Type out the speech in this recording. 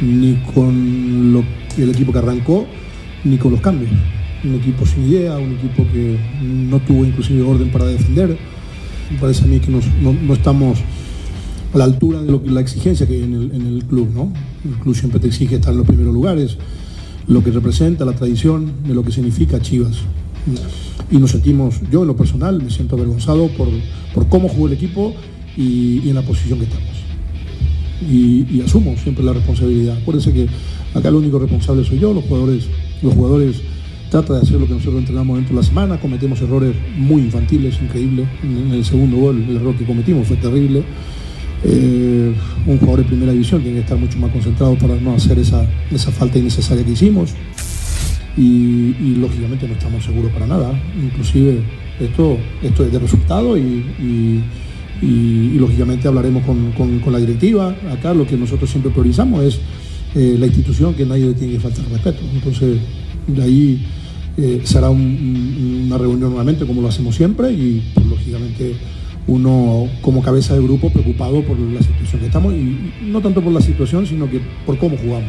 Ni con el equipo que arrancó, ni con los cambios. Un equipo sin idea, un equipo que no tuvo inclusive orden para defender. Me parece a mí que no, estamos a la altura de la exigencia que hay en el, club. ¿no? El club siempre te exige estar en los primeros lugares, lo que representa, la tradición, de lo que significa Chivas. Y nos sentimos, yo en lo personal, me siento avergonzado por, por cómo jugó el equipo y en la posición que estamos y, asumo siempre la responsabilidad. Acuérdense que acá el único responsable soy yo, los jugadores, los jugadores tratan de hacer lo que nosotros entrenamos dentro de la semana, cometemos errores muy infantiles, increíbles. En el segundo gol, el error que cometimos fue terrible. Eh, un jugador de primera división tiene que estar mucho más concentrado para no hacer esa, esa falta innecesaria que hicimos. Y, lógicamente no estamos seguros para nada. Inclusive esto, esto es de resultado y- y- lógicamente hablaremos con, con- la directiva. Acá lo que nosotros siempre priorizamos es eh, la institución, que nadie le tiene que faltar respeto. Entonces, de ahí eh, será un- un- una reunión nuevamente como lo hacemos siempre y pues, lógicamente uno como cabeza de grupo preocupado por la situación que estamos y no tanto por la situación, sino que por cómo jugamos.